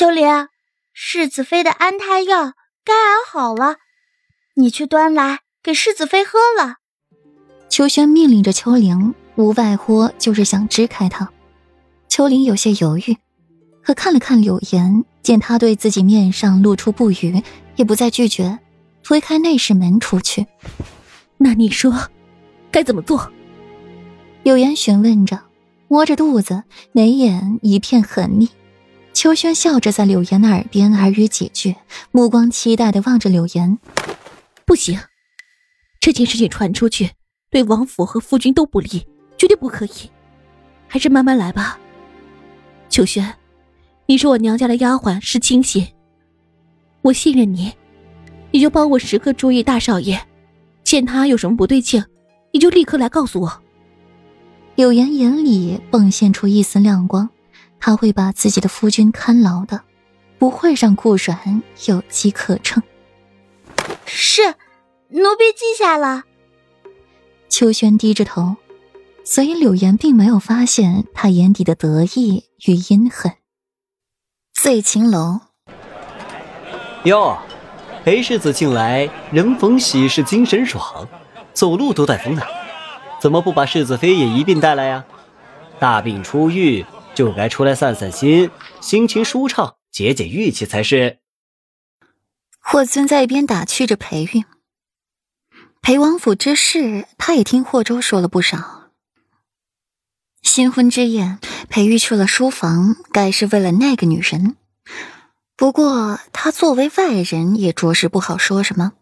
秋玲，世子妃的安胎药该熬好了，你去端来给世子妃喝了。秋轩命令着秋玲，无外乎就是想支开他。秋玲有些犹豫，可看了看柳岩，见他对自己面上露出不愉，也不再拒绝，推开内室门出去。那你说，该怎么做？柳岩询问着，摸着肚子，眉眼一片狠昵。秋轩笑着在柳岩的耳边耳语几句，目光期待的望着柳岩。不行，这件事情传出去，对王府和夫君都不利，绝对不可以。还是慢慢来吧。秋轩，你是我娘家的丫鬟，是亲信，我信任你，你就帮我时刻注意大少爷，见他有什么不对劲，你就立刻来告诉我。柳岩眼里迸现出一丝亮光，他会把自己的夫君看牢的，不会让顾阮有机可乘。是，奴婢记下了。秋轩低着头。所以柳岩并没有发现他眼底的得意与阴狠。醉青楼，哟，裴世子近来人逢喜事精神爽，走路都带风的，怎么不把世子妃也一并带来呀？大病初愈，就该出来散散心，心情舒畅，解解郁气才是。霍尊在一边打趣着裴玉。裴王府之事，他也听霍州说了不少。新婚之夜，裴玉去了书房，该是为了那个女人。不过他作为外人，也着实不好说什么。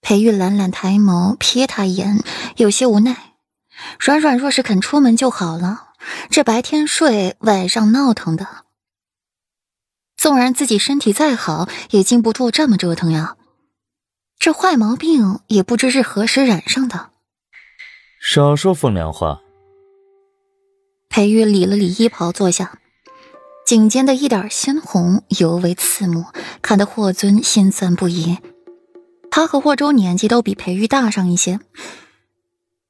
裴玉懒懒抬眸瞥他一眼，有些无奈。软软若是肯出门就好了，这白天睡，晚上闹腾的。纵然自己身体再好，也经不住这么折腾呀。这坏毛病也不知是何时染上的。少说风凉话。裴玉理了理衣袍，坐下，颈间的一点鲜红尤为刺目，看得霍尊心酸不已。他和霍州年纪都比裴玉大上一些，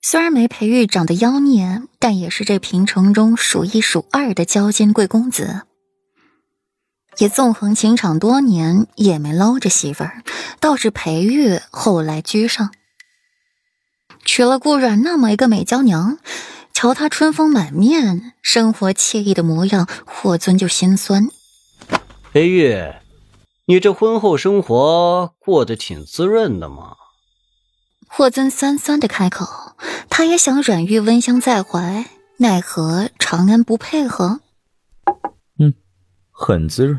虽然没裴玉长得妖孽，但也是这平城中数一数二的娇金贵公子。也纵横情场多年，也没捞着媳妇儿，倒是裴玉后来居上，娶了顾阮那么一个美娇娘。瞧他春风满面、生活惬意的模样，霍尊就心酸。裴玉，你这婚后生活过得挺滋润的嘛？霍尊酸酸的开口，他也想软玉温香在怀，奈何长安不配合。嗯，很滋润。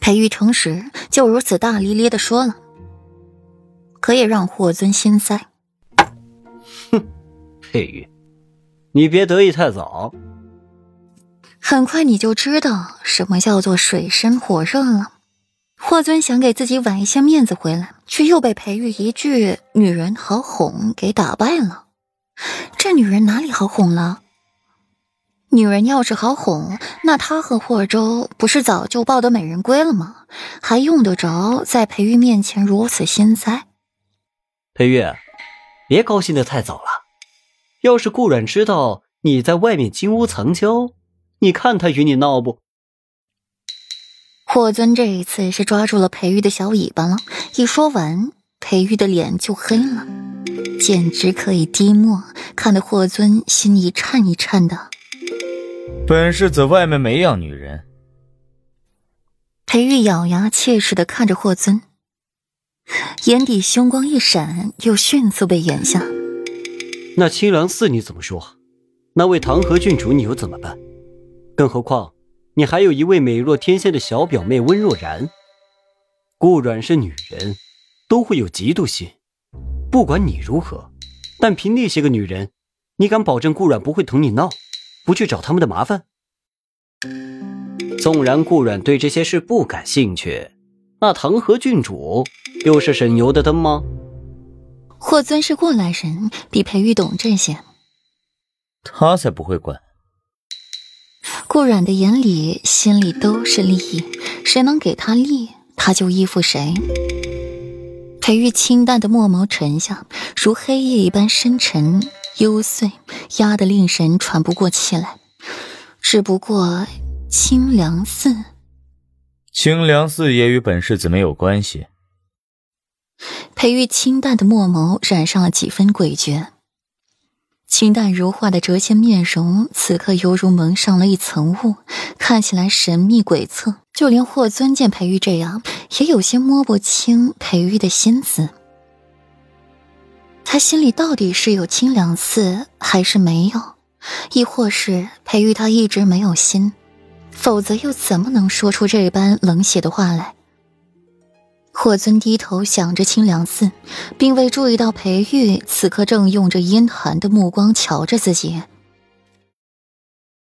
裴玉诚实，就如此大咧咧的说了，可也让霍尊心塞。哼佩玉，你别得意太早。很快你就知道什么叫做水深火热了。霍尊想给自己挽一些面子回来，却又被裴玉一句“女人好哄”给打败了。这女人哪里好哄了？女人要是好哄，那他和霍州不是早就抱得美人归了吗？还用得着在裴玉面前如此心塞？裴玉，别高兴的太早了。要是顾阮知道你在外面金屋藏娇，你看他与你闹不？霍尊这一次是抓住了裴玉的小尾巴了。一说完，裴玉的脸就黑了，简直可以滴墨，看得霍尊心一颤一颤的。本世子外面没养女人。裴玉咬牙切齿的看着霍尊，眼底凶光一闪，又迅速被掩下。那清凉寺你怎么说？那位唐河郡主你又怎么办？更何况你还有一位美若天仙的小表妹温若然。顾阮是女人，都会有嫉妒心。不管你如何，但凭那些个女人，你敢保证顾阮不会同你闹，不去找他们的麻烦？纵然顾阮对这些事不感兴趣，那唐河郡主又是省油的灯吗？霍尊是过来人，比裴玉懂这些。他才不会管。顾阮的眼里、心里都是利益，谁能给他利，他就依附谁。裴玉清淡的墨眸沉下，如黑夜一般深沉幽邃，压得令人喘不过气来。只不过清凉寺。清凉寺也与本世子没有关系。裴玉清淡的墨眸染上了几分诡谲，清淡如画的谪仙面容，此刻犹如蒙上了一层雾，看起来神秘诡测。就连霍尊见裴玉这样，也有些摸不清裴玉的心思。他心里到底是有清凉寺，还是没有？亦或是裴玉他一直没有心？否则又怎么能说出这般冷血的话来？霍尊低头想着清凉寺，并未注意到裴玉此刻正用着阴寒的目光瞧着自己。